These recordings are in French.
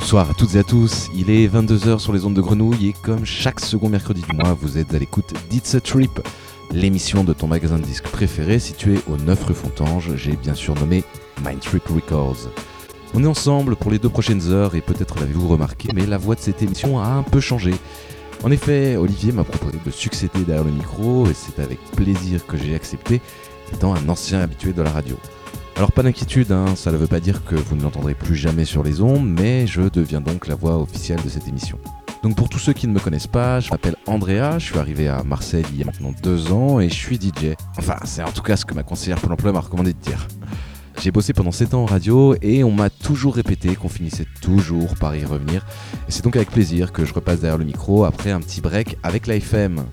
Bonsoir à toutes et à tous, il est 22h sur les ondes de Grenouille et comme chaque second mercredi du mois, vous êtes à l'écoute d'It's a Trip, l'émission de ton magasin de disques préféré situé au 9 rue Fontange, j'ai bien sûr nommé Mind Trip Records. On est ensemble pour les deux prochaines heures et peut-être l'avez-vous remarqué, mais la voix de cette émission a un peu changé. En effet, Olivier m'a proposé de succéder derrière le micro et c'est avec plaisir que j'ai accepté, étant un ancien habitué de la radio. Alors pas d'inquiétude, hein, ça ne veut pas dire que vous ne l'entendrez plus jamais sur les ondes, mais je deviens donc la voix officielle de cette émission. Donc pour tous ceux qui ne me connaissent pas, je m'appelle Andrea, je suis arrivé à Marseille il y a maintenant deux ans et je suis DJ. Enfin, c'est en tout cas ce que ma conseillère pour l'emploi m'a recommandé de dire. J'ai bossé pendant 7 ans en radio et on m'a toujours répété qu'on finissait toujours par y revenir. Et c'est donc avec plaisir que je repasse derrière le micro après un petit break avec l'AFM.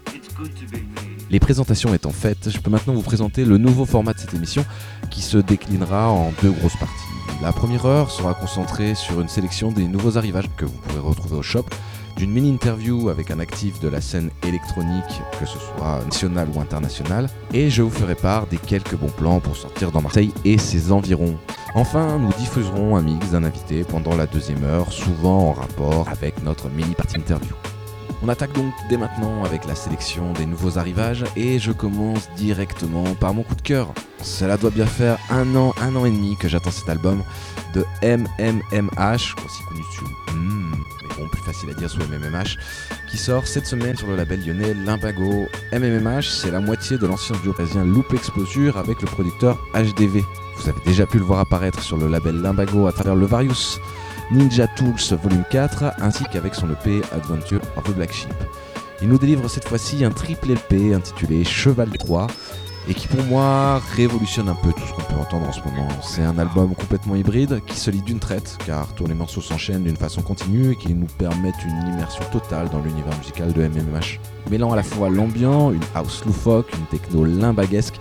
Les présentations étant faites, je peux maintenant vous présenter le nouveau format de cette émission qui se déclinera en deux grosses parties. La première heure sera concentrée sur une sélection des nouveaux arrivages que vous pourrez retrouver au shop, d'une mini-interview avec un actif de la scène électronique, que ce soit national ou international, et je vous ferai part des quelques bons plans pour sortir dans Marseille et ses environs. Enfin, nous diffuserons un mix d'un invité pendant la deuxième heure, souvent en rapport avec notre mini-partie interview. On attaque donc dès maintenant avec la sélection des nouveaux arrivages et je commence directement par mon coup de cœur. Cela doit bien faire un an, un an et demi que j'attends cet album de MMMH, aussi connu sous mais bon, plus facile à dire sous MMMH, qui sort cette semaine sur le label lyonnais Limbago. MMMH, c'est la moitié de l'ancien duo parisien Loop Exposure avec le producteur HDV. Vous avez déjà pu le voir apparaître sur le label Limbago à travers le Various. Ninja Tools Volume 4 ainsi qu'avec son EP Adventure of the Black Sheep. Il nous délivre cette fois-ci un triple LP intitulé Cheval 3 et qui pour moi révolutionne un peu tout ce qu'on peut entendre en ce moment. C'est un album complètement hybride qui se lit d'une traite car tous les morceaux s'enchaînent d'une façon continue et qui nous permettent une immersion totale dans l'univers musical de MMH. Mêlant à la fois l'ambiant, une house loufoque, une techno limbaguesque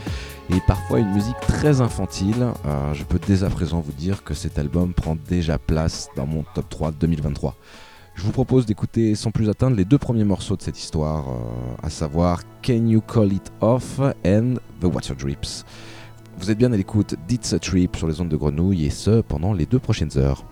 et parfois une musique très infantile. Euh, je peux dès à présent vous dire que cet album prend déjà place dans mon top 3 2023. Je vous propose d'écouter sans plus attendre les deux premiers morceaux de cette histoire, euh, à savoir Can You Call It Off and The Water Drips. Vous êtes bien à l'écoute d'It's a Trip sur les ondes de grenouille et ce pendant les deux prochaines heures.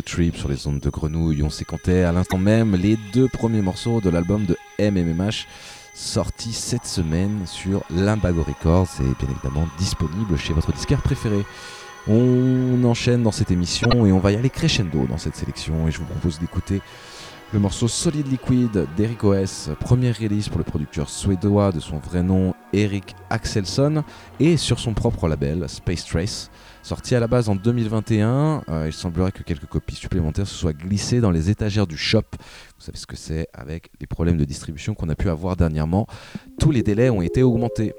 Trip sur les ondes de Grenouille, on s'écoutait à l'instant même les deux premiers morceaux de l'album de MMMH sorti cette semaine sur Limbago Records et bien évidemment disponible chez votre disquaire préféré. On enchaîne dans cette émission et on va y aller crescendo dans cette sélection et je vous propose d'écouter le morceau Solid Liquid d'Eric OS, première release pour le producteur suédois de son vrai nom Eric Axelsson et sur son propre label Space Trace. Sorti à la base en 2021, euh, il semblerait que quelques copies supplémentaires se soient glissées dans les étagères du shop. Vous savez ce que c'est avec les problèmes de distribution qu'on a pu avoir dernièrement. Tous les délais ont été augmentés.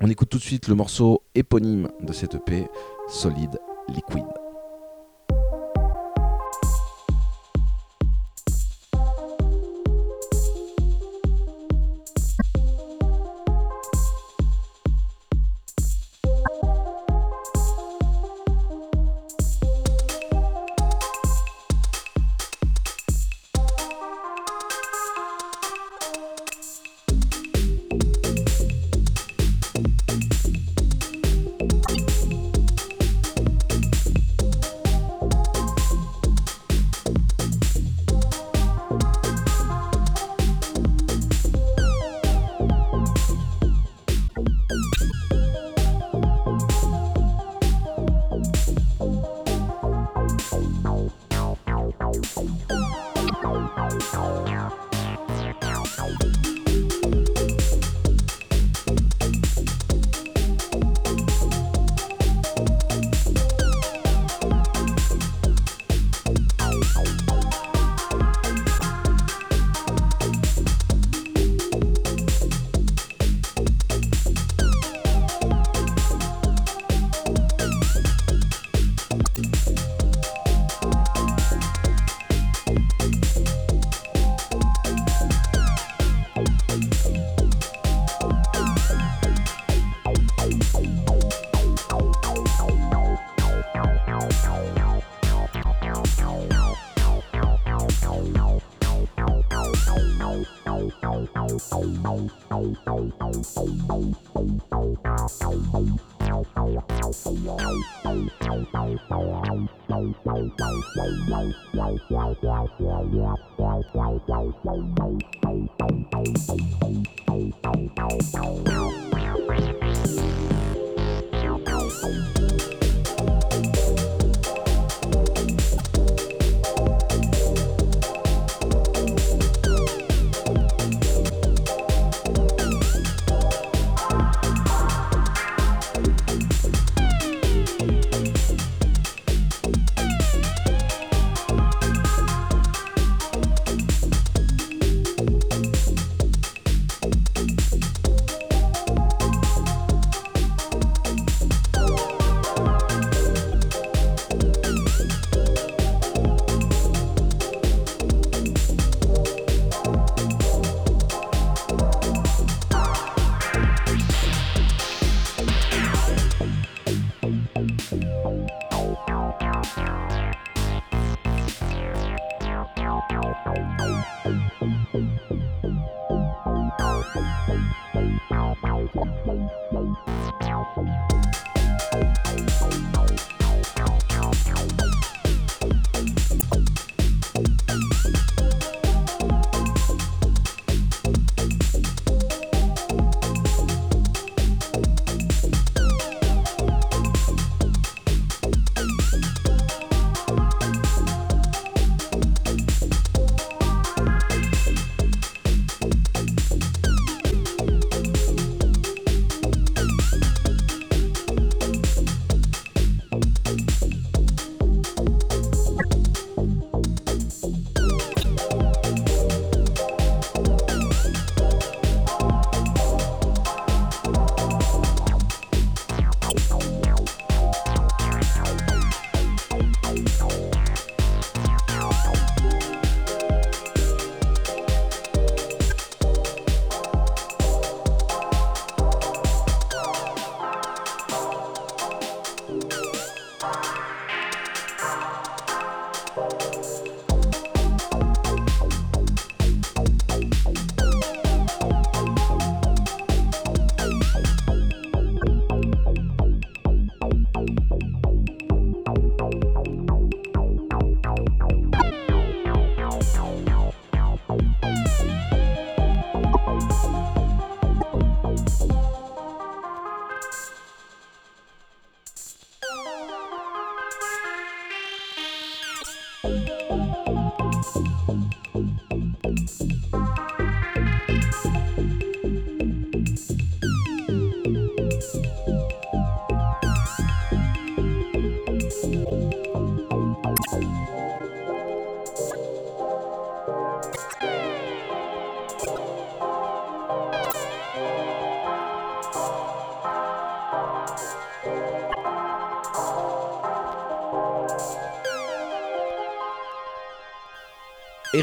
On écoute tout de suite le morceau éponyme de cette EP, Solid Liquid.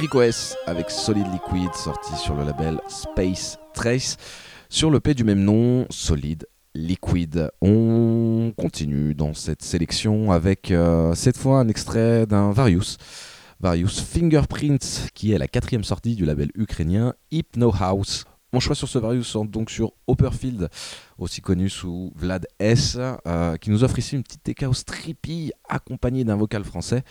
Eric OS avec Solid Liquid sorti sur le label Space Trace sur le P du même nom, Solid Liquid. On continue dans cette sélection avec euh, cette fois un extrait d'un Various. Various Fingerprints qui est la quatrième sortie du label ukrainien Hypno House. Mon choix sur ce Various donc sur Hopperfield, aussi connu sous Vlad S, euh, qui nous offre ici une petite house trippy accompagnée d'un vocal français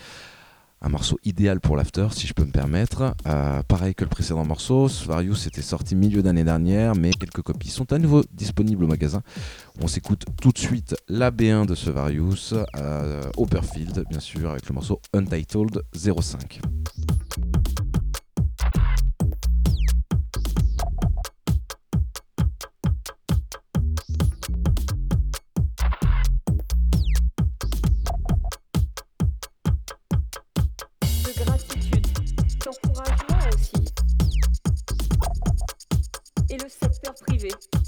un morceau idéal pour l'after, si je peux me permettre. Euh, pareil que le précédent morceau, Svarius était sorti milieu d'année dernière, mais quelques copies sont à nouveau disponibles au magasin. On s'écoute tout de suite la B1 de Svarius, euh, Operfield, bien sûr, avec le morceau Untitled 05. La créativité, une ville pour les jeunes.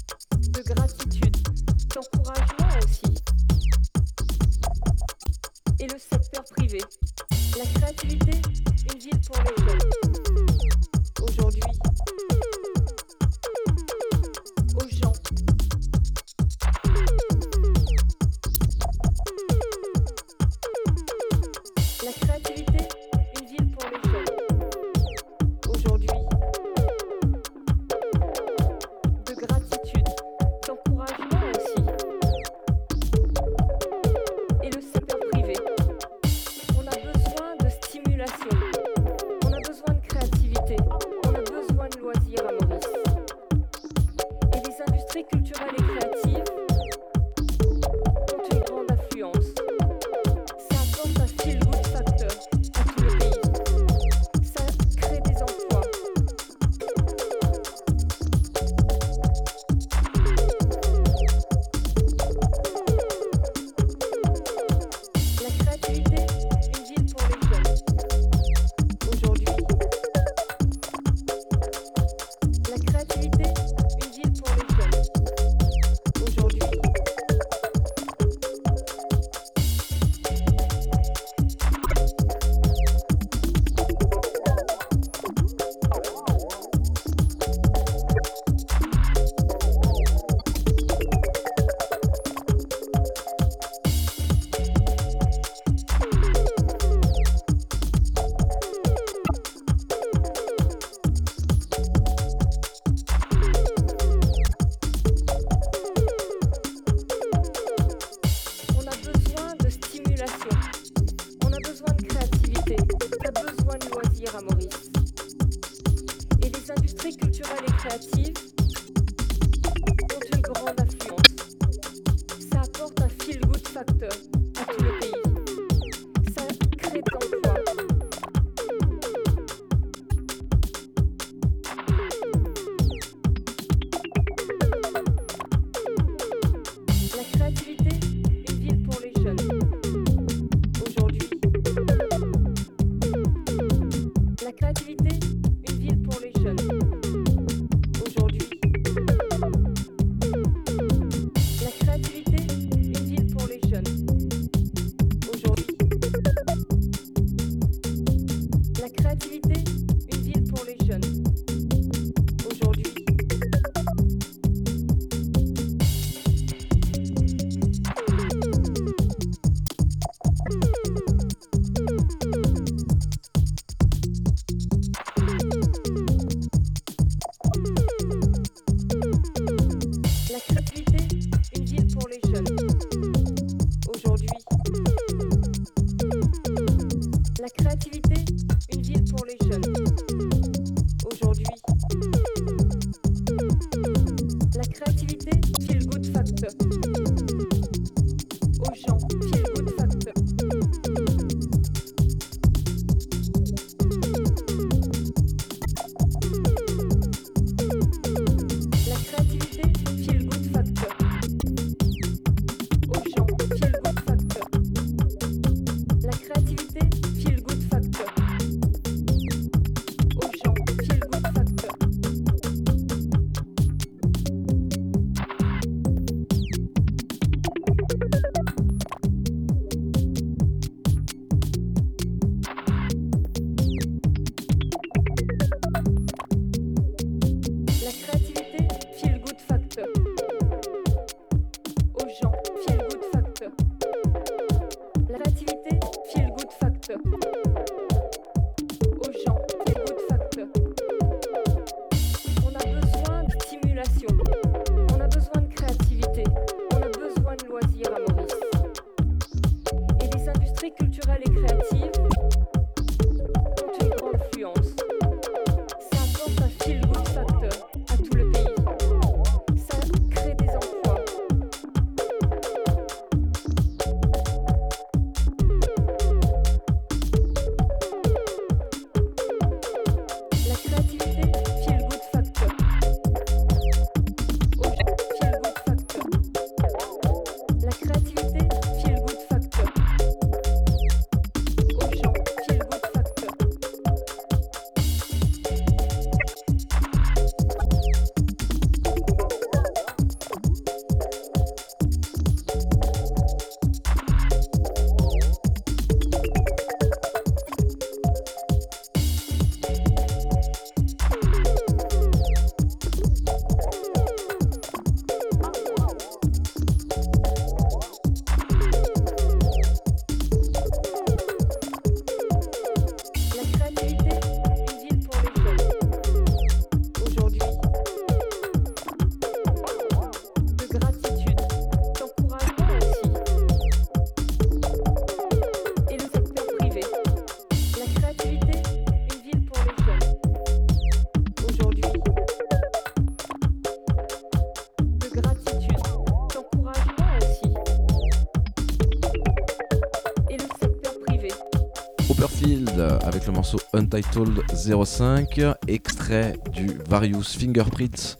Le morceau Untitled 05, extrait du Various Fingerprints,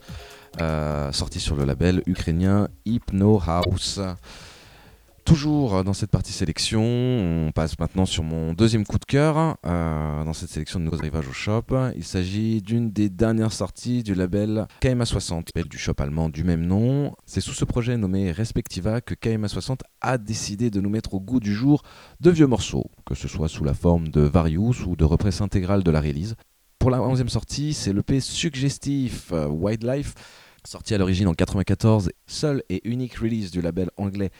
euh, sorti sur le label ukrainien Hypno House. Toujours dans cette partie sélection, on passe maintenant sur mon deuxième coup de cœur euh, dans cette sélection de nouveaux arrivages au shop. Il s'agit d'une des dernières sorties du label KMA60, du shop allemand du même nom. C'est sous ce projet nommé Respectiva que KMA60 a décidé de nous mettre au goût du jour de vieux morceaux, que ce soit sous la forme de Various ou de represse intégrale de la release. Pour la 11e sortie, c'est l'EP suggestif euh, Wildlife, sorti à l'origine en 94, seul et unique release du label anglais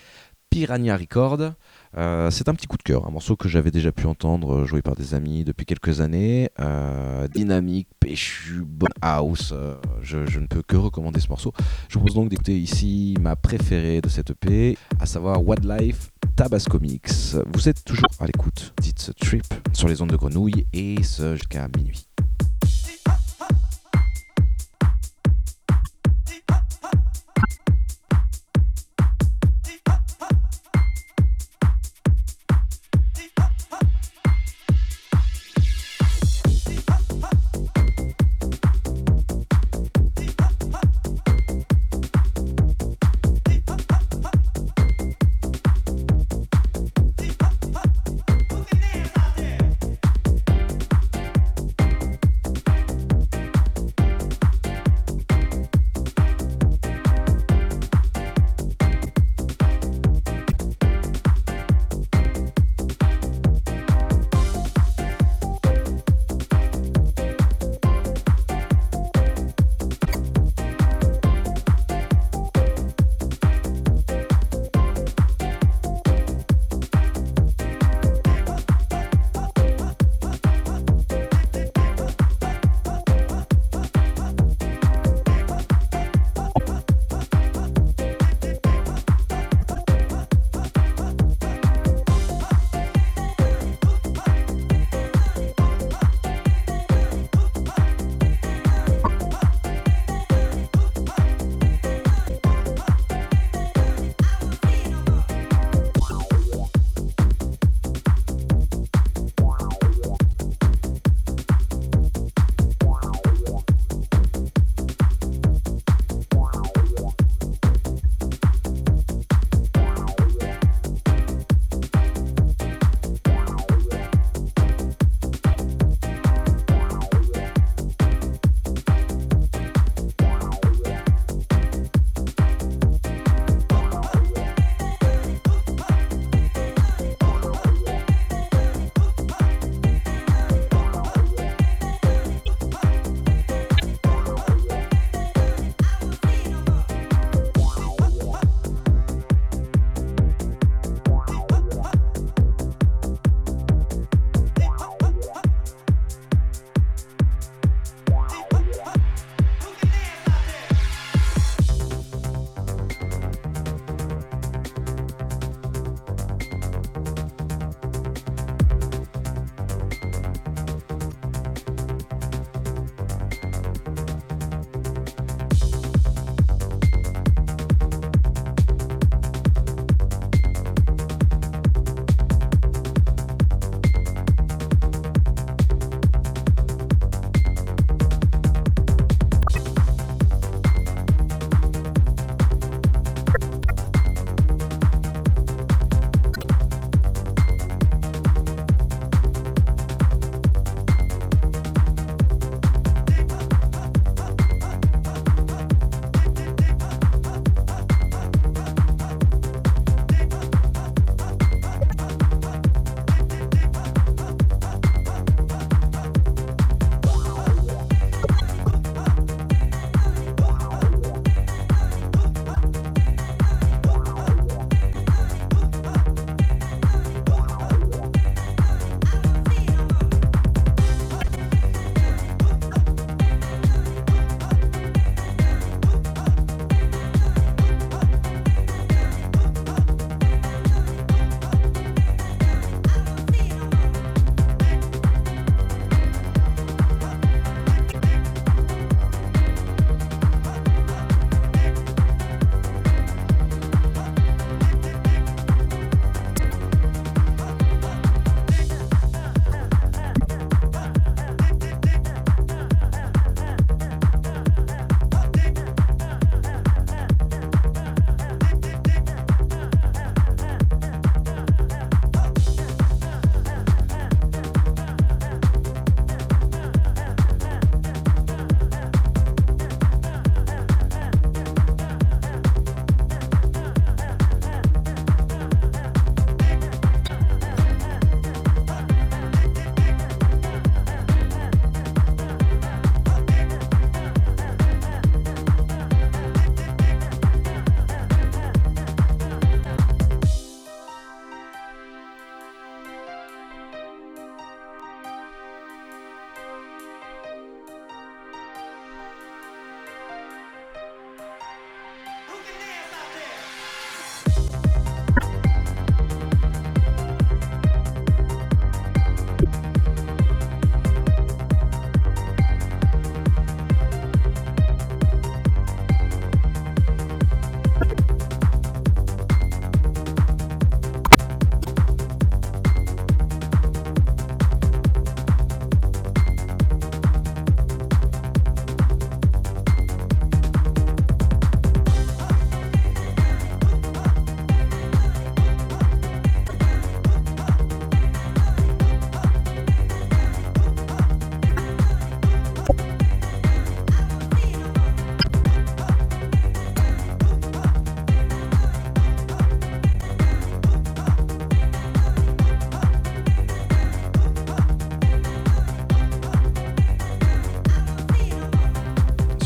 Piranha Record. Euh, c'est un petit coup de cœur, un morceau que j'avais déjà pu entendre euh, joué par des amis depuis quelques années. Euh, dynamique, péchu, bon house. je, ne peux que recommander ce morceau. Je vous propose donc d'écouter ici ma préférée de cette EP, à savoir Wildlife Tabasco Mix. Vous êtes toujours à l'écoute d'It's Trip sur les ondes de grenouille et ce jusqu'à minuit.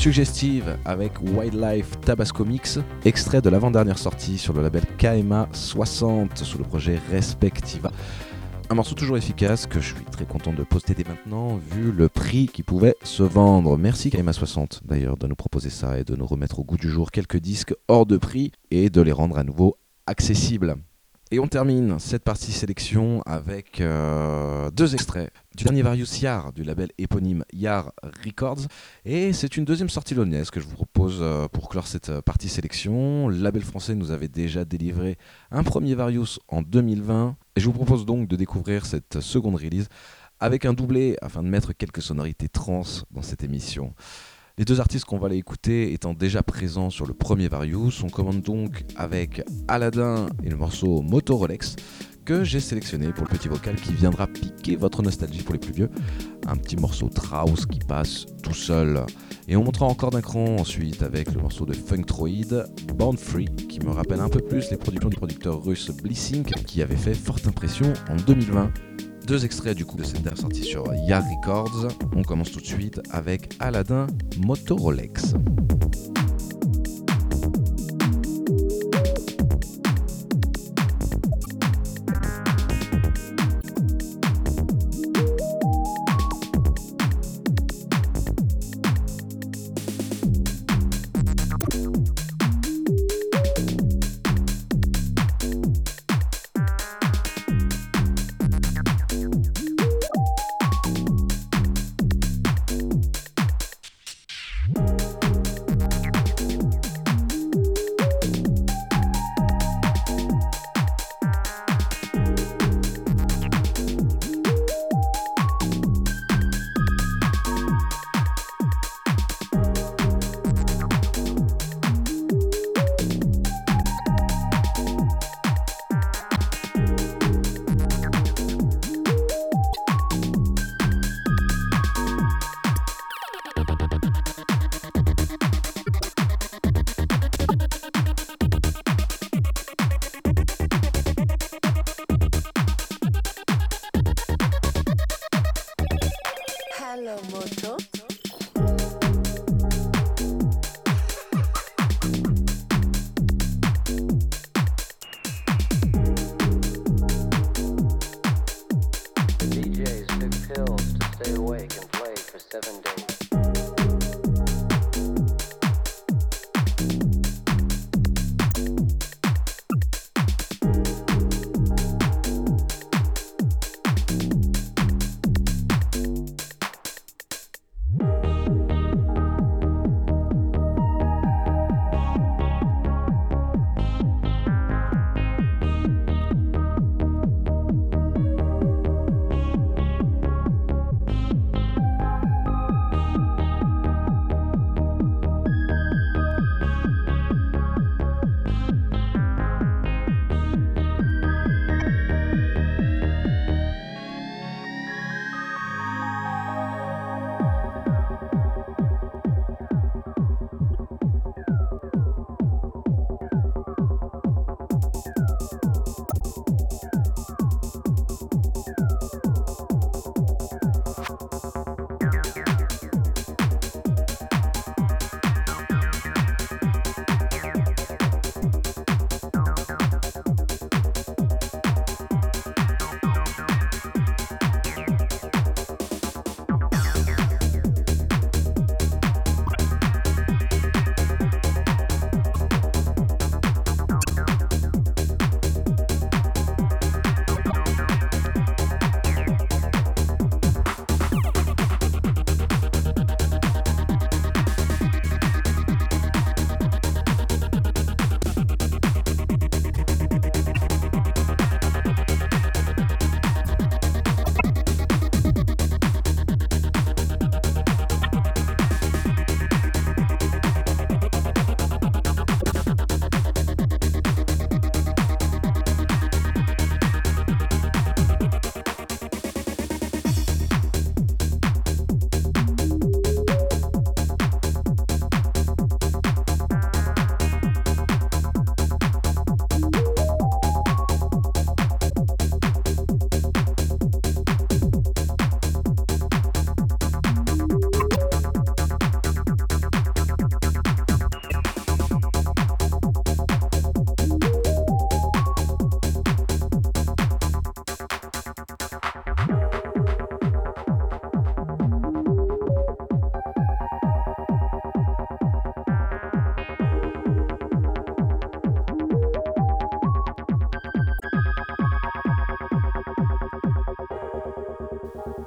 Suggestive avec Wildlife Tabasco Mix, extrait de l'avant-dernière sortie sur le label KMA 60 sous le projet Respectiva. Un morceau toujours efficace que je suis très content de poster dès maintenant vu le prix qui pouvait se vendre. Merci KMA60 d'ailleurs de nous proposer ça et de nous remettre au goût du jour quelques disques hors de prix et de les rendre à nouveau accessibles. Et on termine cette partie sélection avec euh, deux extraits du dernier Various Yar du label éponyme Yar Records. Et c'est une deuxième sortie lognaise que je vous propose euh, pour clore cette euh, partie sélection. Le label français nous avait déjà délivré un premier Various en 2020. Et je vous propose donc de découvrir cette seconde release avec un doublé afin de mettre quelques sonorités trans dans cette émission. Les deux artistes qu'on va aller écouter étant déjà présents sur le premier Various, on commande donc avec Aladdin et le morceau Moto Rolex que j'ai sélectionné pour le petit vocal qui viendra piquer votre nostalgie pour les plus vieux. Un petit morceau Traus qui passe tout seul. Et on montera encore d'un cran ensuite avec le morceau de Funktroid, Born Free, qui me rappelle un peu plus les productions du producteur russe Blissink qui avait fait forte impression en 2020. Deux extraits du coup de cette dernière sortie sur Yar Records. On commence tout de suite avec Aladdin Motorolex.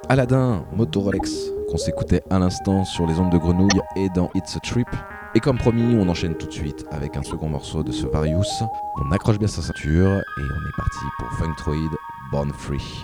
Aladdin, Moto Rolex, qu'on s'écoutait à l'instant sur les ondes de grenouille et dans It's a Trip. Et comme promis, on enchaîne tout de suite avec un second morceau de ce Various. On accroche bien sa ceinture et on est parti pour Funktroid Born Free.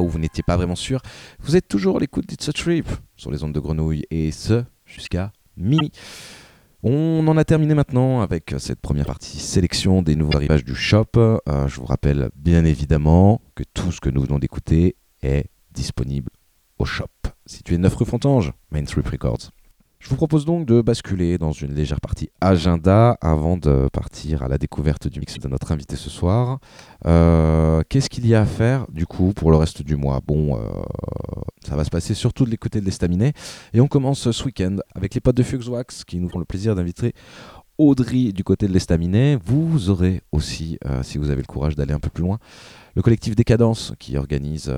Où vous n'étiez pas vraiment sûr, vous êtes toujours à l'écoute d'It's a Trip sur les ondes de grenouille et ce jusqu'à minuit. On en a terminé maintenant avec cette première partie sélection des nouveaux arrivages du shop. Euh, je vous rappelle bien évidemment que tout ce que nous venons d'écouter est disponible au shop, situé 9 rue Fontange, Main Street Records. Je vous propose donc de basculer dans une légère partie agenda avant de partir à la découverte du mix de notre invité ce soir. Euh, qu'est-ce qu'il y a à faire du coup pour le reste du mois? Bon, euh, ça va se passer surtout de côtés de l'estaminet et on commence ce week-end avec les potes de Fuxwax qui nous font le plaisir d'inviter Audrey du côté de l'estaminet. Vous aurez aussi, euh, si vous avez le courage d'aller un peu plus loin, le collectif Décadence qui organise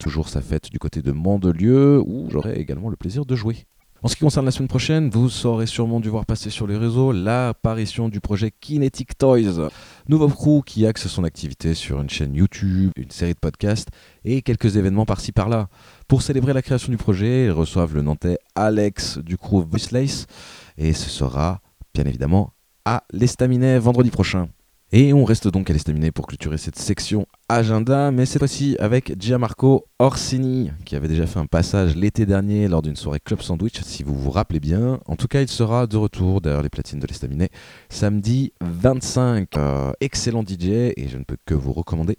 toujours sa fête du côté de Mandelieu où j'aurai également le plaisir de jouer. En ce qui concerne la semaine prochaine, vous saurez sûrement dû voir passer sur les réseaux l'apparition du projet Kinetic Toys, nouveau crew qui axe son activité sur une chaîne YouTube, une série de podcasts et quelques événements par-ci par-là. Pour célébrer la création du projet, ils reçoivent le Nantais Alex du crew Voiceless et ce sera bien évidemment à l'Estaminet vendredi prochain. Et on reste donc à l'estaminet pour clôturer cette section agenda, mais cette fois-ci avec Gianmarco Orsini, qui avait déjà fait un passage l'été dernier lors d'une soirée Club Sandwich, si vous vous rappelez bien. En tout cas, il sera de retour derrière les platines de l'estaminet samedi 25. Euh, excellent DJ, et je ne peux que vous recommander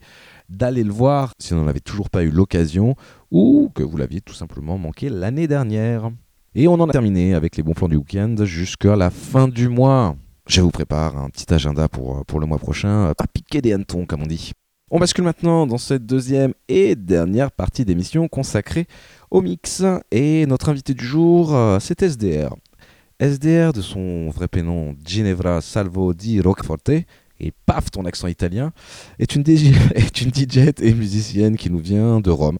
d'aller le voir si vous n'en avez toujours pas eu l'occasion, ou que vous l'aviez tout simplement manqué l'année dernière. Et on en a terminé avec les bons plans du week-end jusqu'à la fin du mois. Je vous prépare un petit agenda pour, pour le mois prochain, pas piquer des hannetons comme on dit. On bascule maintenant dans cette deuxième et dernière partie d'émission consacrée au mix. Et notre invité du jour, euh, c'est SDR. SDR, de son vrai prénom Ginevra Salvo di Roqueforte, et paf, ton accent italien, est une, DJ, est une DJ et musicienne qui nous vient de Rome.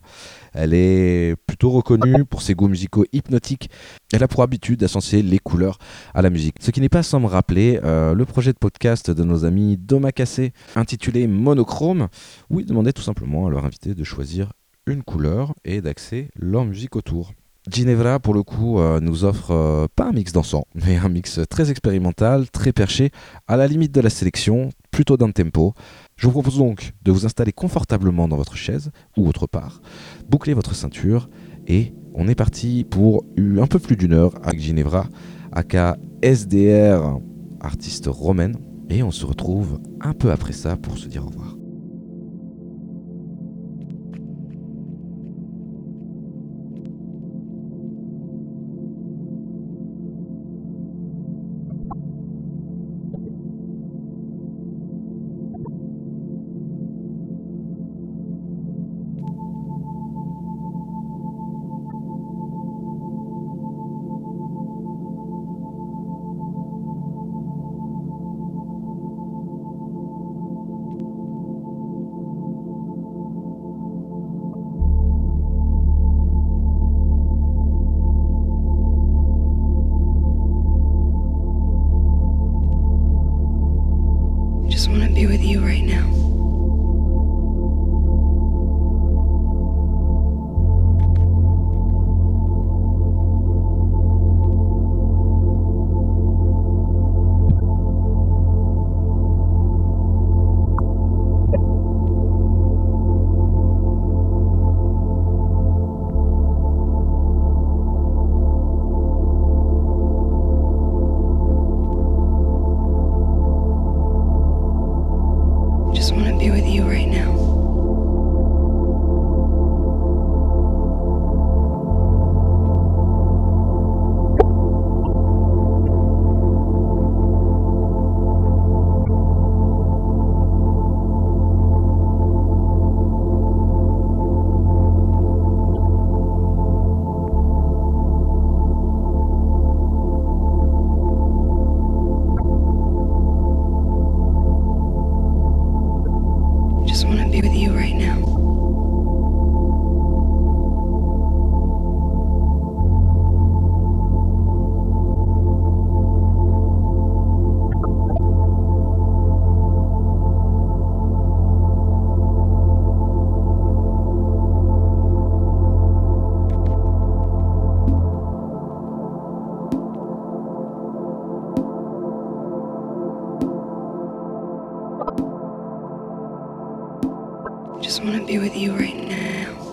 Elle est plutôt reconnue pour ses goûts musicaux hypnotiques. Elle a pour habitude d'associer les couleurs à la musique. Ce qui n'est pas sans me rappeler euh, le projet de podcast de nos amis Cassé, intitulé Monochrome, où ils demandaient tout simplement à leur invité de choisir une couleur et d'axer leur musique autour. Ginevra, pour le coup, euh, nous offre euh, pas un mix dansant, mais un mix très expérimental, très perché, à la limite de la sélection, plutôt d'un tempo. Je vous propose donc de vous installer confortablement dans votre chaise ou autre part, boucler votre ceinture et on est parti pour un peu plus d'une heure avec Ginevra, aka SDR, artiste romaine, et on se retrouve un peu après ça pour se dire au revoir. Just wanna be with you right now.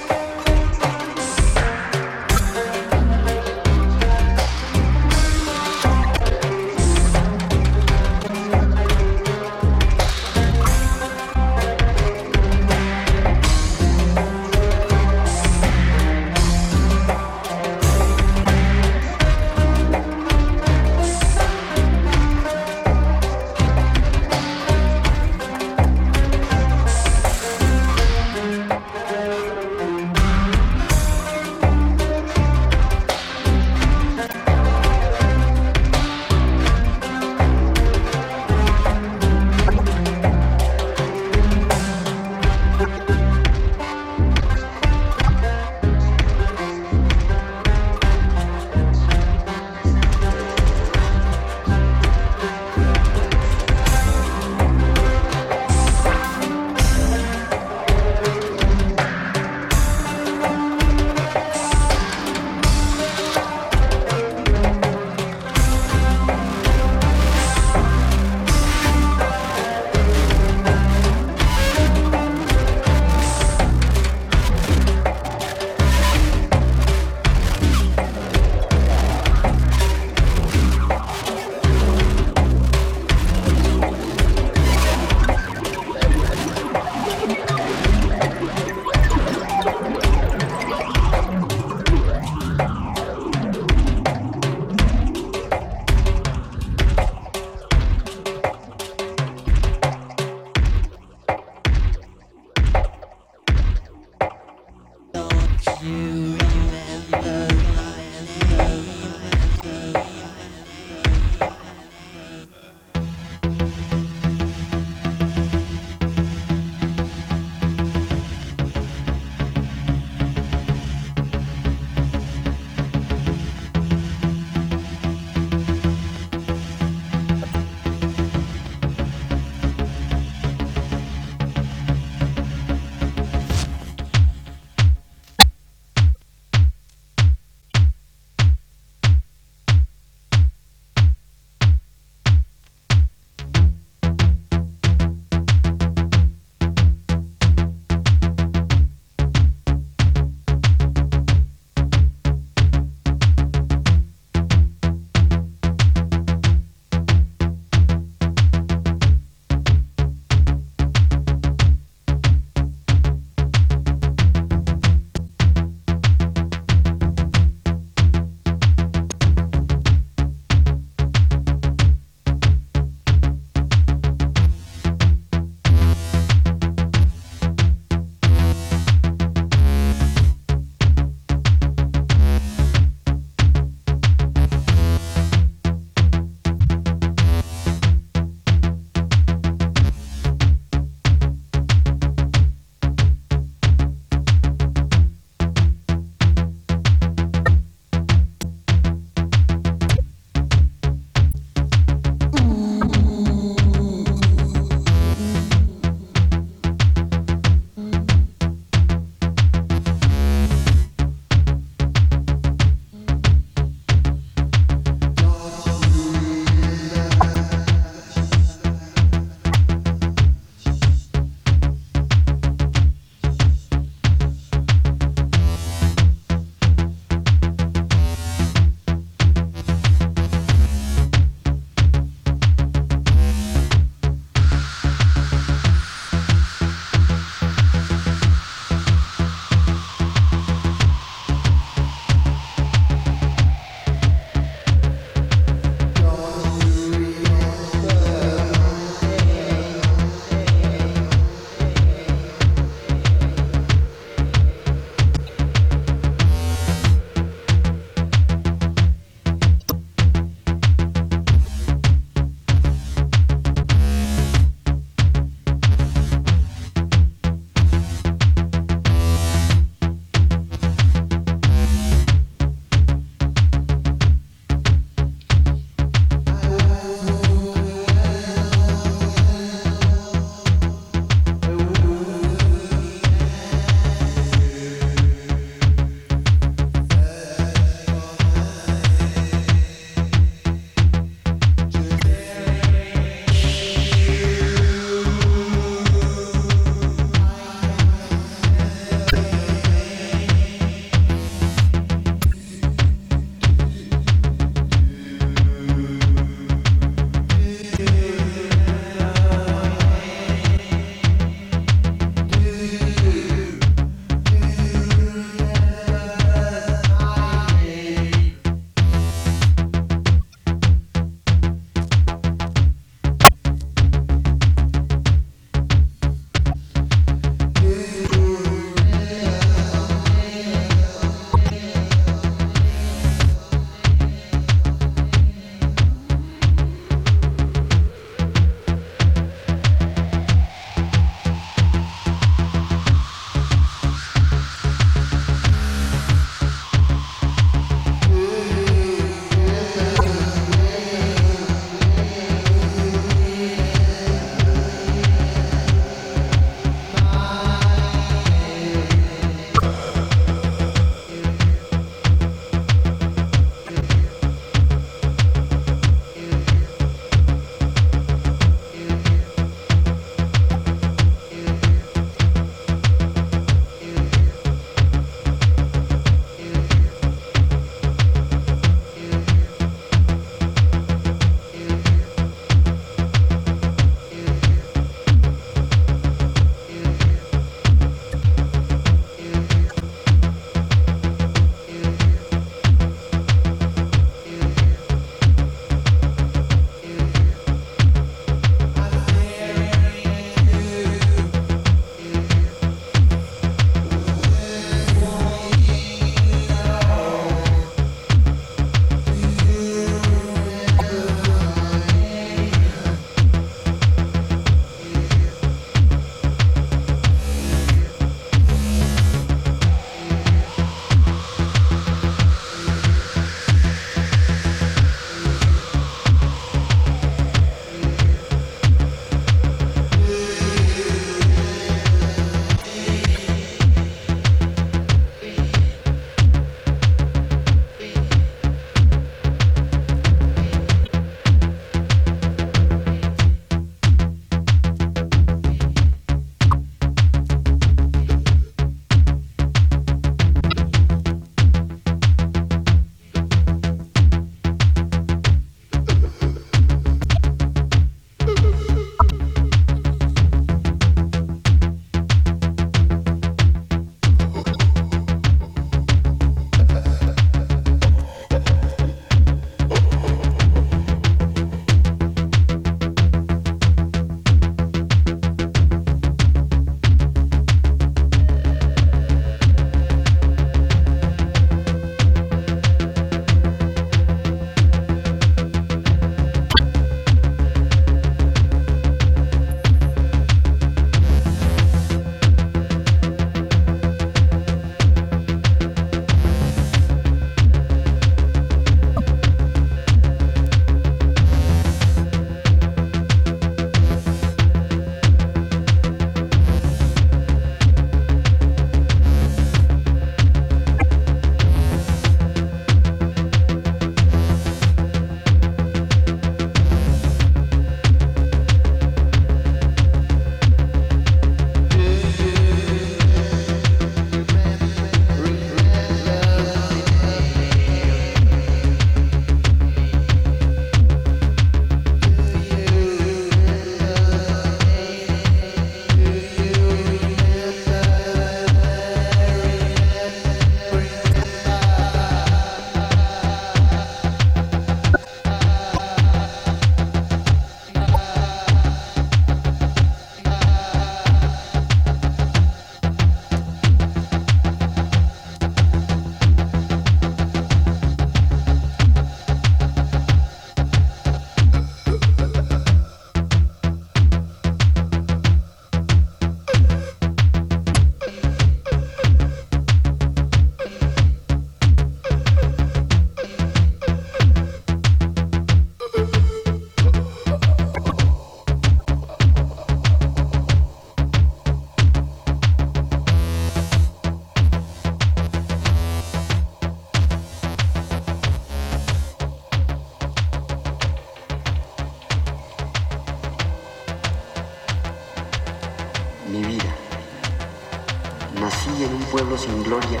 Sin gloria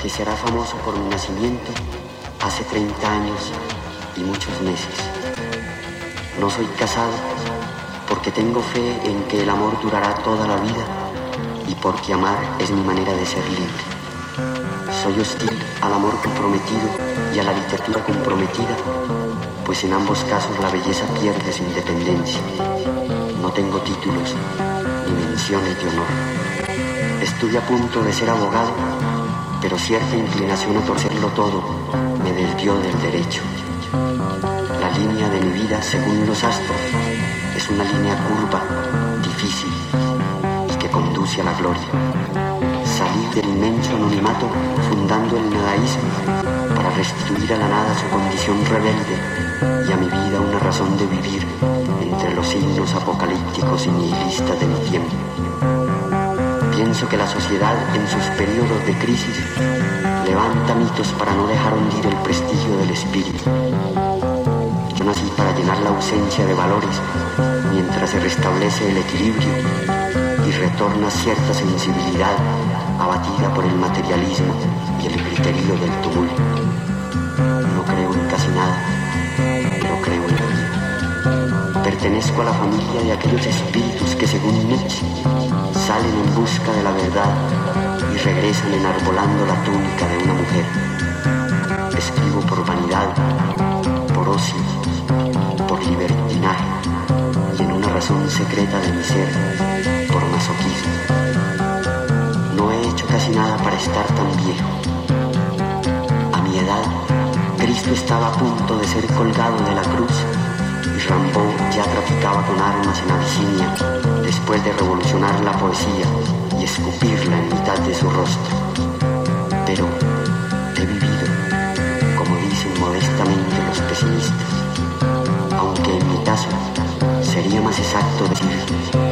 que será famoso por mi nacimiento hace 30 años y muchos meses. No soy casado porque tengo fe en que el amor durará toda la vida y porque amar es mi manera de ser libre. Soy hostil al amor comprometido y a la literatura comprometida, pues en ambos casos la belleza pierde su independencia. No tengo títulos ni menciones de honor. Estuve a punto de ser abogado, pero cierta inclinación a torcerlo todo me desvió del derecho. La línea de mi vida, según los astros, es una línea curva, difícil y que conduce a la gloria. Salir del inmenso anonimato fundando el nadaísmo para restituir a la nada su condición rebelde y a mi vida una razón de vivir entre los signos apocalípticos y nihilistas de mi tiempo. Pienso que la sociedad en sus periodos de crisis levanta mitos para no dejar hundir el prestigio del espíritu. Yo nací para llenar la ausencia de valores mientras se restablece el equilibrio y retorna cierta sensibilidad abatida por el materialismo y el griterío del tumulto. No creo en casi nada, pero creo en la. Pertenezco a la familia de aquellos espíritus que según Nietzsche salen en busca de la verdad y regresan enarbolando la túnica de una mujer. Escribo por vanidad, por ocio, por libertinaje y en una razón secreta de mi ser, por masoquismo. No he hecho casi nada para estar tan viejo. A mi edad, Cristo estaba a punto de ser colgado de la cruz Rambaud ya traficaba con armas en Abisinia después de revolucionar la poesía y escupirla en mitad de su rostro. Pero he vivido, como dicen modestamente los pesimistas, aunque en mi caso sería más exacto decir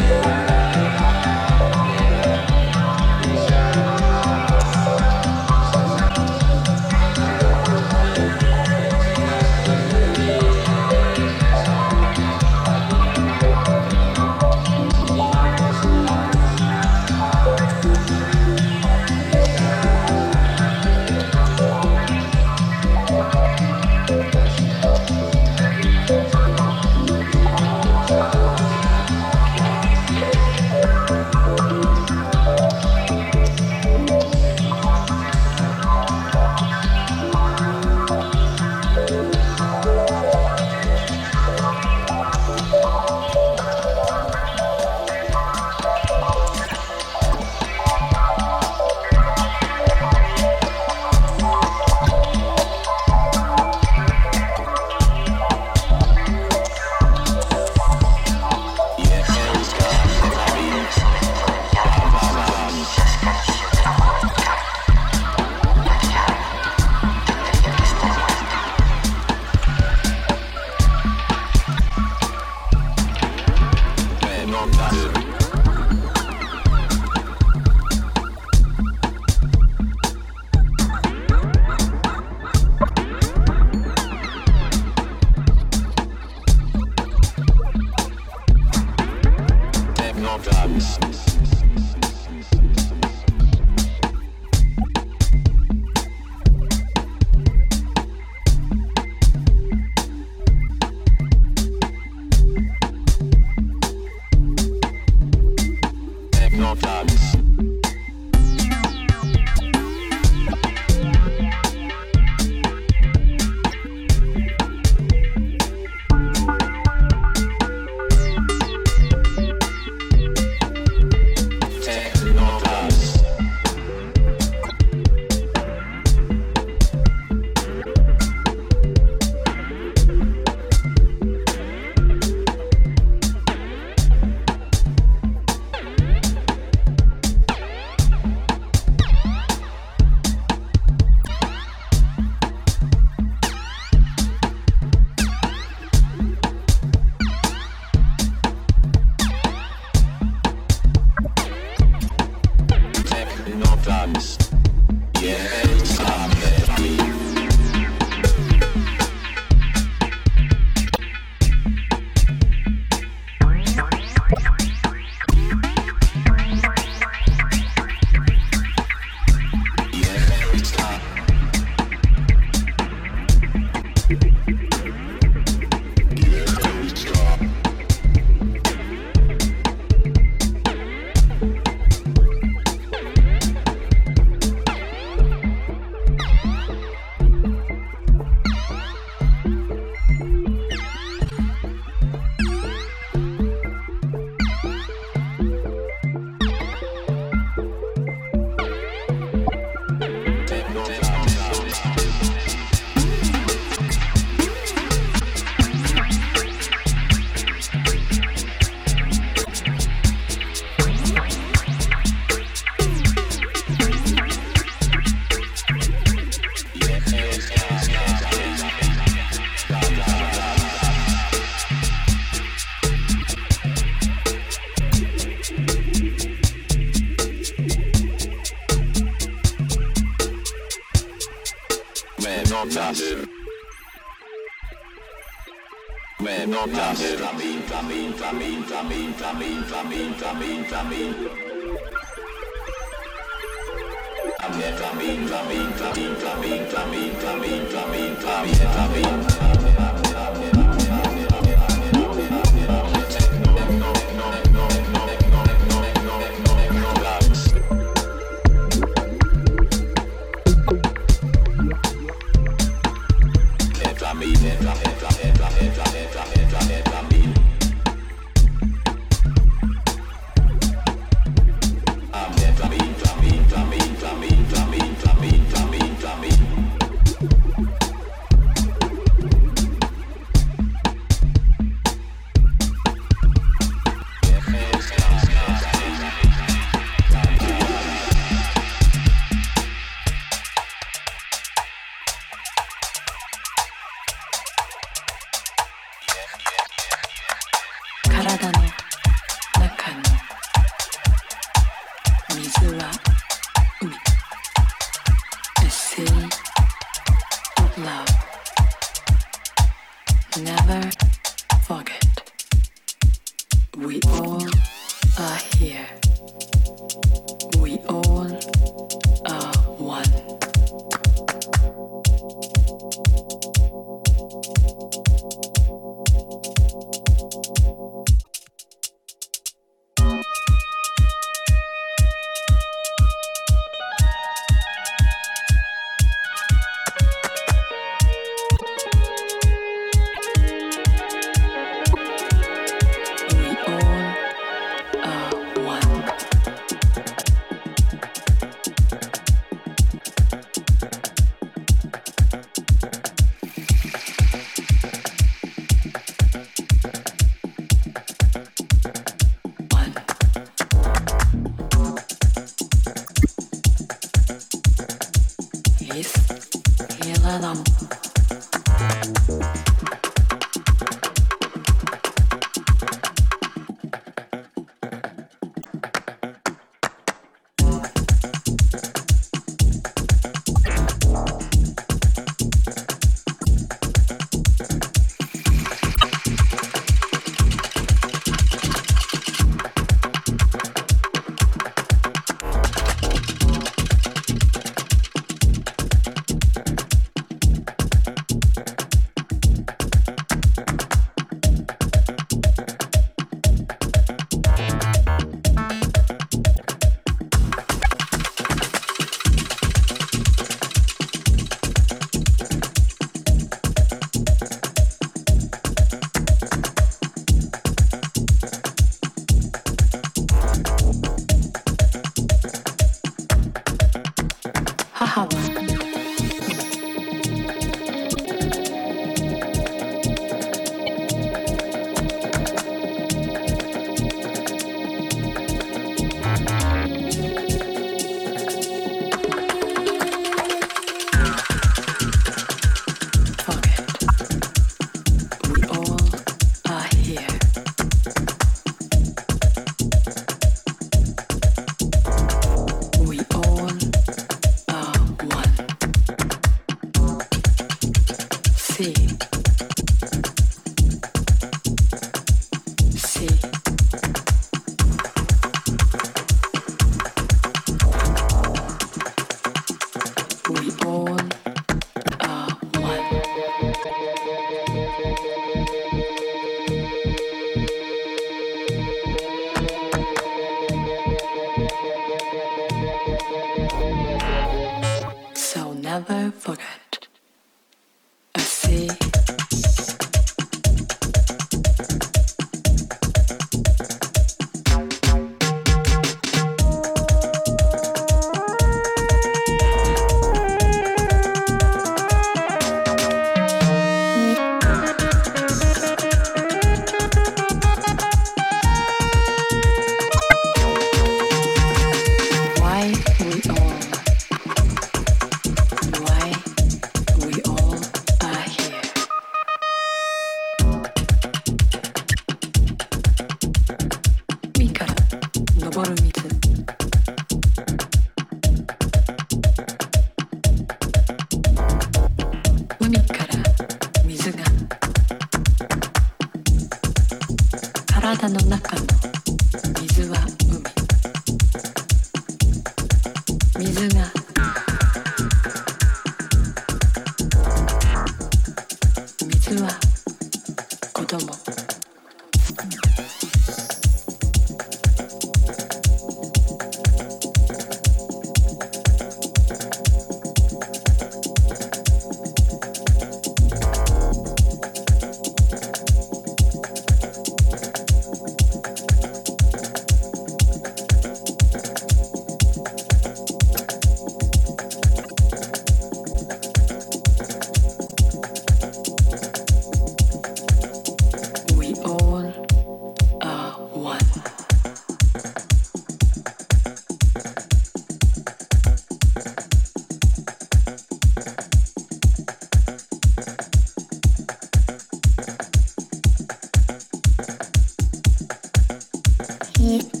Peace.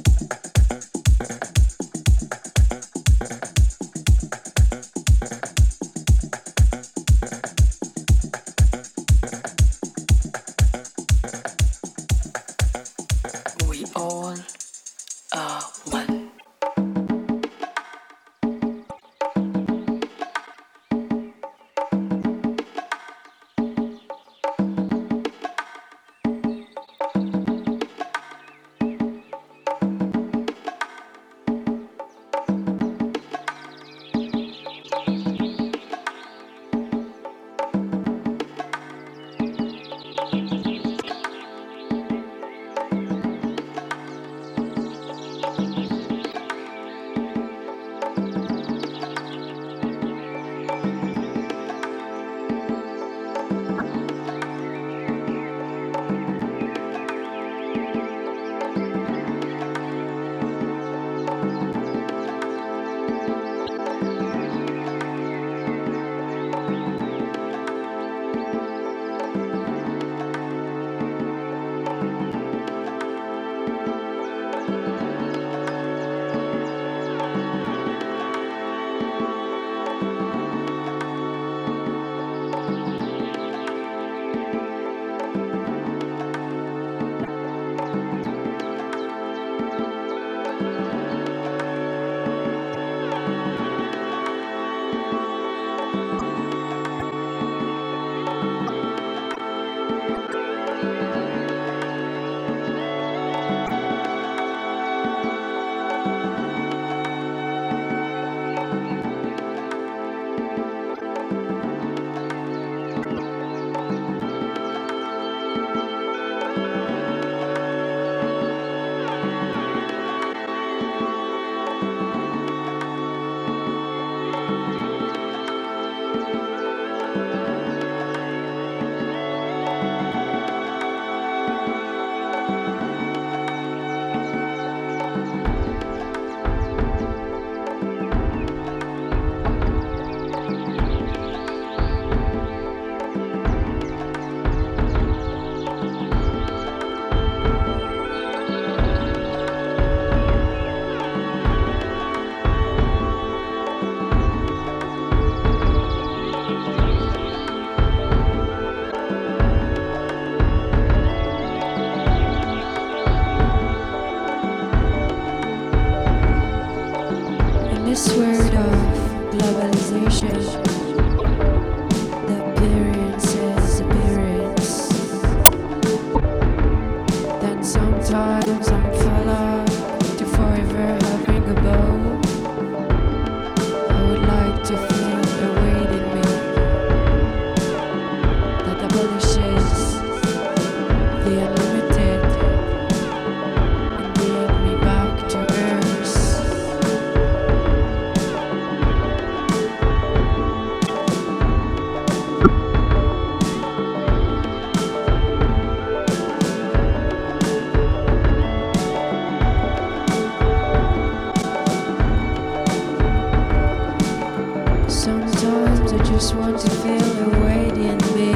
just want to feel the weight in me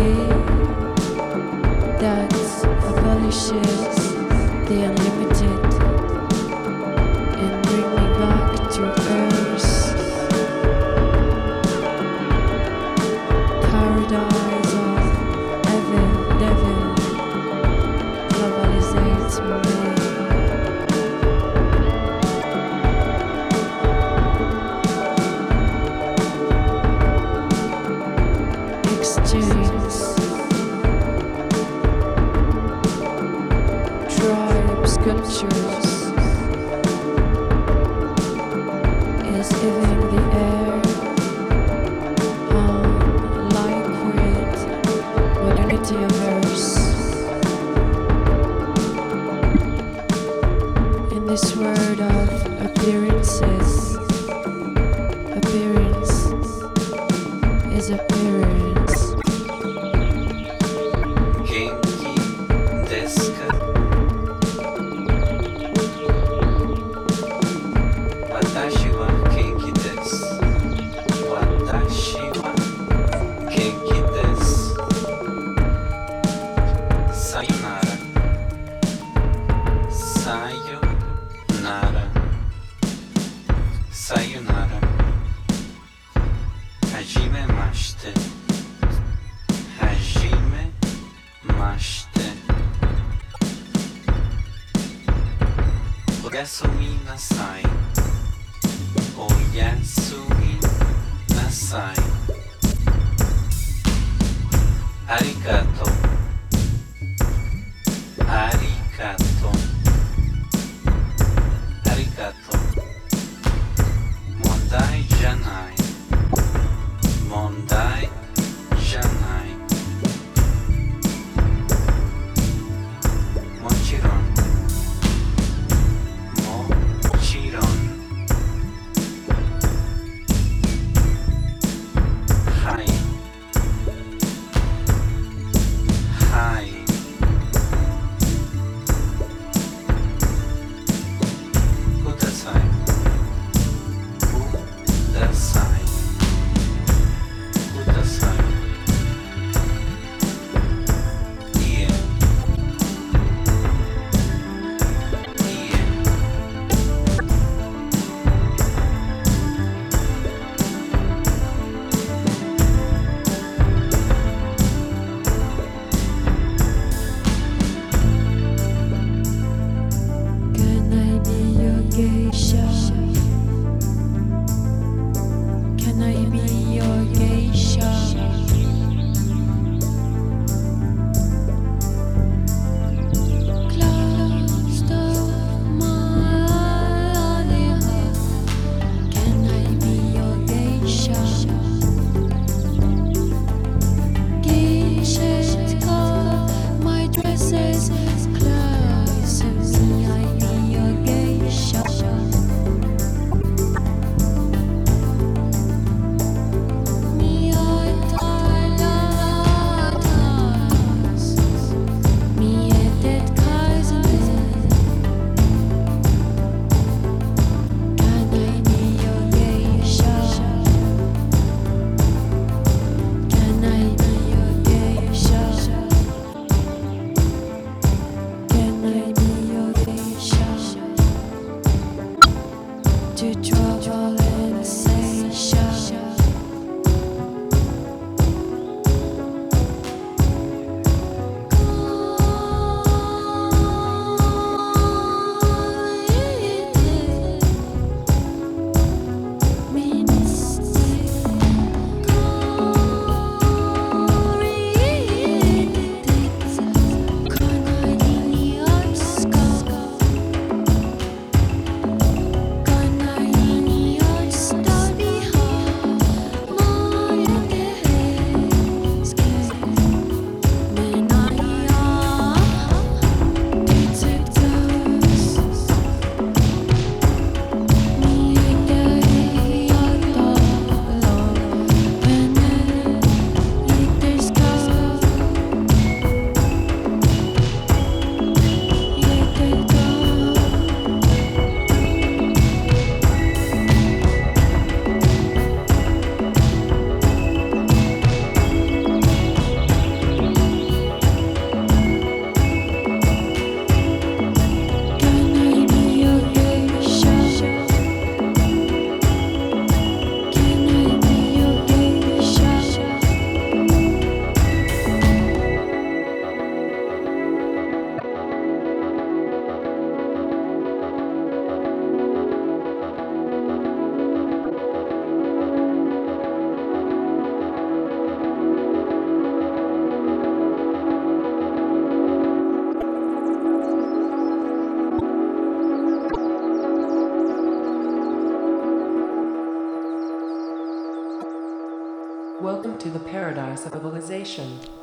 that abolishes the unlimited.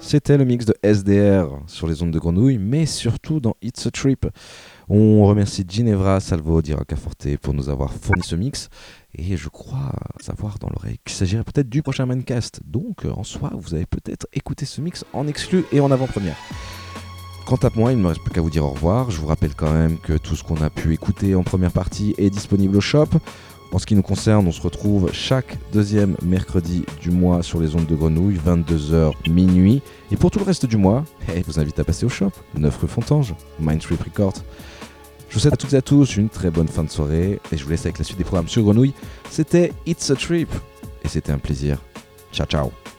C'était le mix de SDR sur les ondes de grenouille, mais surtout dans It's a Trip. On remercie Ginevra Salvo di Roccaforte pour nous avoir fourni ce mix. Et je crois savoir dans l'oreille qu'il s'agirait peut-être du prochain Mancast. Donc, euh, en soi, vous avez peut-être écouté ce mix en exclu et en avant-première. Quant à moi, il ne me reste plus qu'à vous dire au revoir. Je vous rappelle quand même que tout ce qu'on a pu écouter en première partie est disponible au shop. En ce qui nous concerne, on se retrouve chaque deuxième mercredi du mois sur les ondes de grenouille, 22h minuit. Et pour tout le reste du mois, eh, je vous invite à passer au shop, 9 rue Fontange, Mindtrip Records. Je vous souhaite à toutes et à tous une très bonne fin de soirée et je vous laisse avec la suite des programmes sur Grenouille. C'était It's a Trip et c'était un plaisir. Ciao ciao.